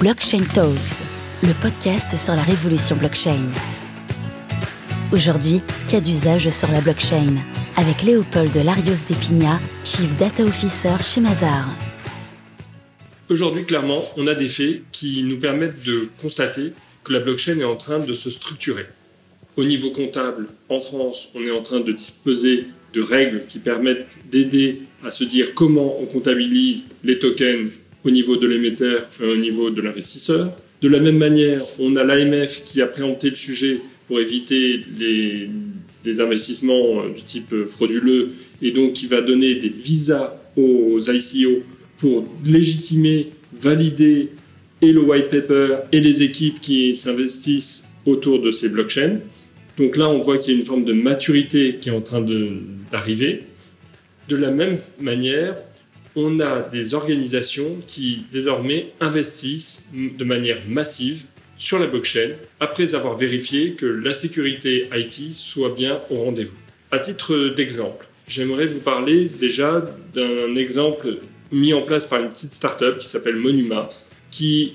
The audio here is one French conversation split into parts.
Blockchain Talks, le podcast sur la révolution blockchain. Aujourd'hui, cas d'usage sur la blockchain avec Léopold Larios Despina, Chief Data Officer chez Mazar. Aujourd'hui, clairement, on a des faits qui nous permettent de constater que la blockchain est en train de se structurer. Au niveau comptable, en France, on est en train de disposer de règles qui permettent d'aider à se dire comment on comptabilise les tokens au niveau de l'émetteur, et au niveau de l'investisseur. De la même manière, on a l'AMF qui a présenté le sujet pour éviter les, investissements du type frauduleux et donc qui va donner des visas aux ICO pour légitimer, valider et le white paper et les équipes qui s'investissent autour de ces blockchains. Donc là, on voit qu'il y a une forme de maturité qui est en train d'arriver. De la même manière, on a des organisations qui désormais investissent de manière massive sur la blockchain après avoir vérifié que la sécurité IT soit bien au rendez-vous. À titre d'exemple, j'aimerais vous parler déjà d'un exemple mis en place par une petite startup qui s'appelle Monuma, qui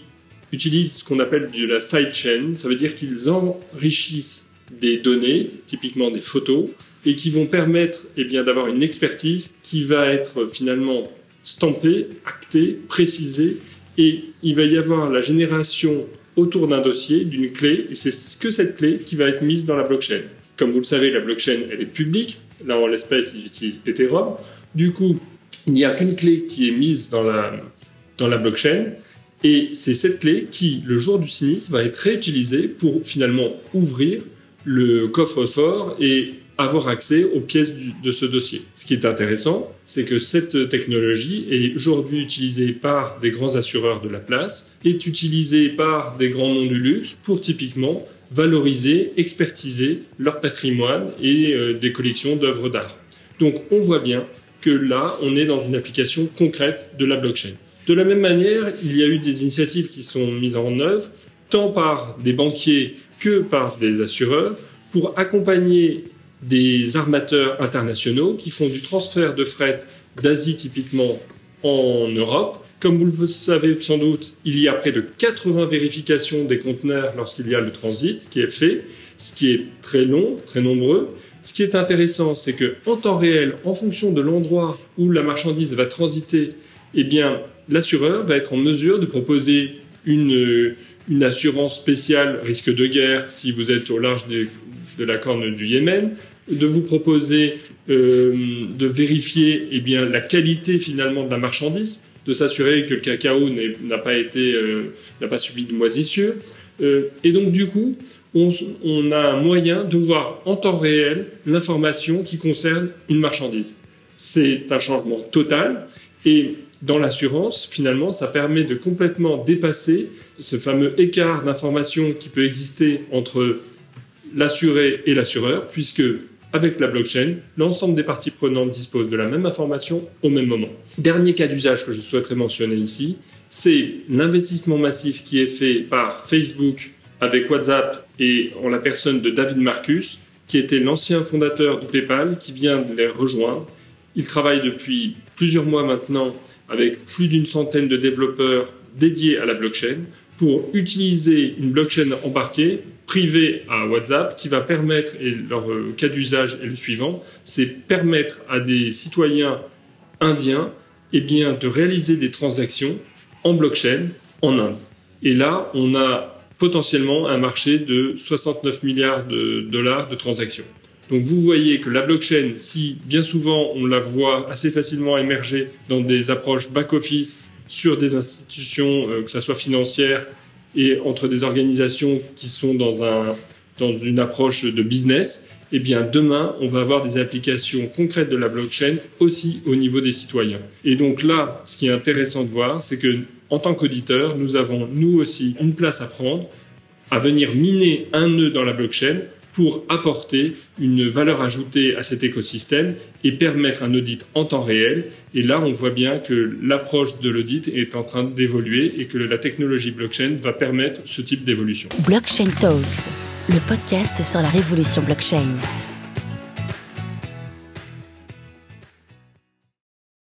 utilise ce qu'on appelle de la sidechain. Ça veut dire qu'ils enrichissent des données, typiquement des photos, et qui vont permettre eh d'avoir une expertise qui va être finalement stampée, actée, précisée, et il va y avoir la génération autour d'un dossier, d'une clé, et c'est que cette clé qui va être mise dans la blockchain. Comme vous le savez, la blockchain, elle est publique. Là, en l'espèce, ils utilisent Ethereum. Du coup, il n'y a qu'une clé qui est mise dans la, dans la blockchain. Et c'est cette clé qui, le jour du sinistre, va être réutilisée pour finalement ouvrir le coffre-fort et avoir accès aux pièces de ce dossier. Ce qui est intéressant, c'est que cette technologie est aujourd'hui utilisée par des grands assureurs de la place, est utilisée par des grands noms du luxe pour typiquement valoriser, expertiser leur patrimoine et euh, des collections d'œuvres d'art. Donc on voit bien que là, on est dans une application concrète de la blockchain. De la même manière, il y a eu des initiatives qui sont mises en œuvre, tant par des banquiers que par des assureurs, pour accompagner des armateurs internationaux qui font du transfert de fret d'Asie typiquement en Europe. Comme vous le savez sans doute, il y a près de 80 vérifications des conteneurs lorsqu'il y a le transit qui est fait, ce qui est très long, très nombreux. Ce qui est intéressant, c'est que en temps réel, en fonction de l'endroit où la marchandise va transiter, eh bien, l'assureur va être en mesure de proposer une, une assurance spéciale risque de guerre si vous êtes au large de, de la corne du Yémen, de vous proposer euh, de vérifier eh bien, la qualité finalement de la marchandise, de s'assurer que le cacao n'a pas été euh, n'a pas subi de moisissure. Euh, et donc du coup, on, on, a un moyen de voir en temps réel l'information qui concerne une marchandise. C'est un changement total et dans l'assurance, finalement, ça permet de complètement dépasser ce fameux écart d'information qui peut exister entre l'assuré et l'assureur, puisque avec la blockchain, l'ensemble des parties prenantes disposent de la même information au même moment. Dernier cas d'usage que je souhaiterais mentionner ici, c'est l'investissement massif qui est fait par Facebook avec WhatsApp et en la personne de David Marcus, qui était l'ancien fondateur de PayPal, qui vient de les rejoindre. Il travaille depuis plusieurs mois maintenant avec plus d'une centaine de développeurs dédiés à la blockchain pour utiliser une blockchain embarquée privée à WhatsApp qui va permettre, et leur euh, cas d'usage est le suivant, c'est permettre à des citoyens indiens eh bien, de réaliser des transactions en blockchain en Inde. Et là, on a potentiellement un marché de 69 milliards de dollars de transactions. Donc vous voyez que la blockchain, si bien souvent on la voit assez facilement émerger dans des approches back-office sur des institutions, euh, que ce soit financières, et entre des organisations qui sont dans, un, dans une approche de business, eh bien demain, on va avoir des applications concrètes de la blockchain aussi au niveau des citoyens. Et donc là, ce qui est intéressant de voir, c'est que en tant qu'auditeur, nous avons nous aussi une place à prendre à venir miner un nœud dans la blockchain pour apporter une valeur ajoutée à cet écosystème et permettre un audit en temps réel. Et là, on voit bien que l'approche de l'audit est en train d'évoluer et que la technologie blockchain va permettre ce type d'évolution. Blockchain Talks, le podcast sur la révolution blockchain.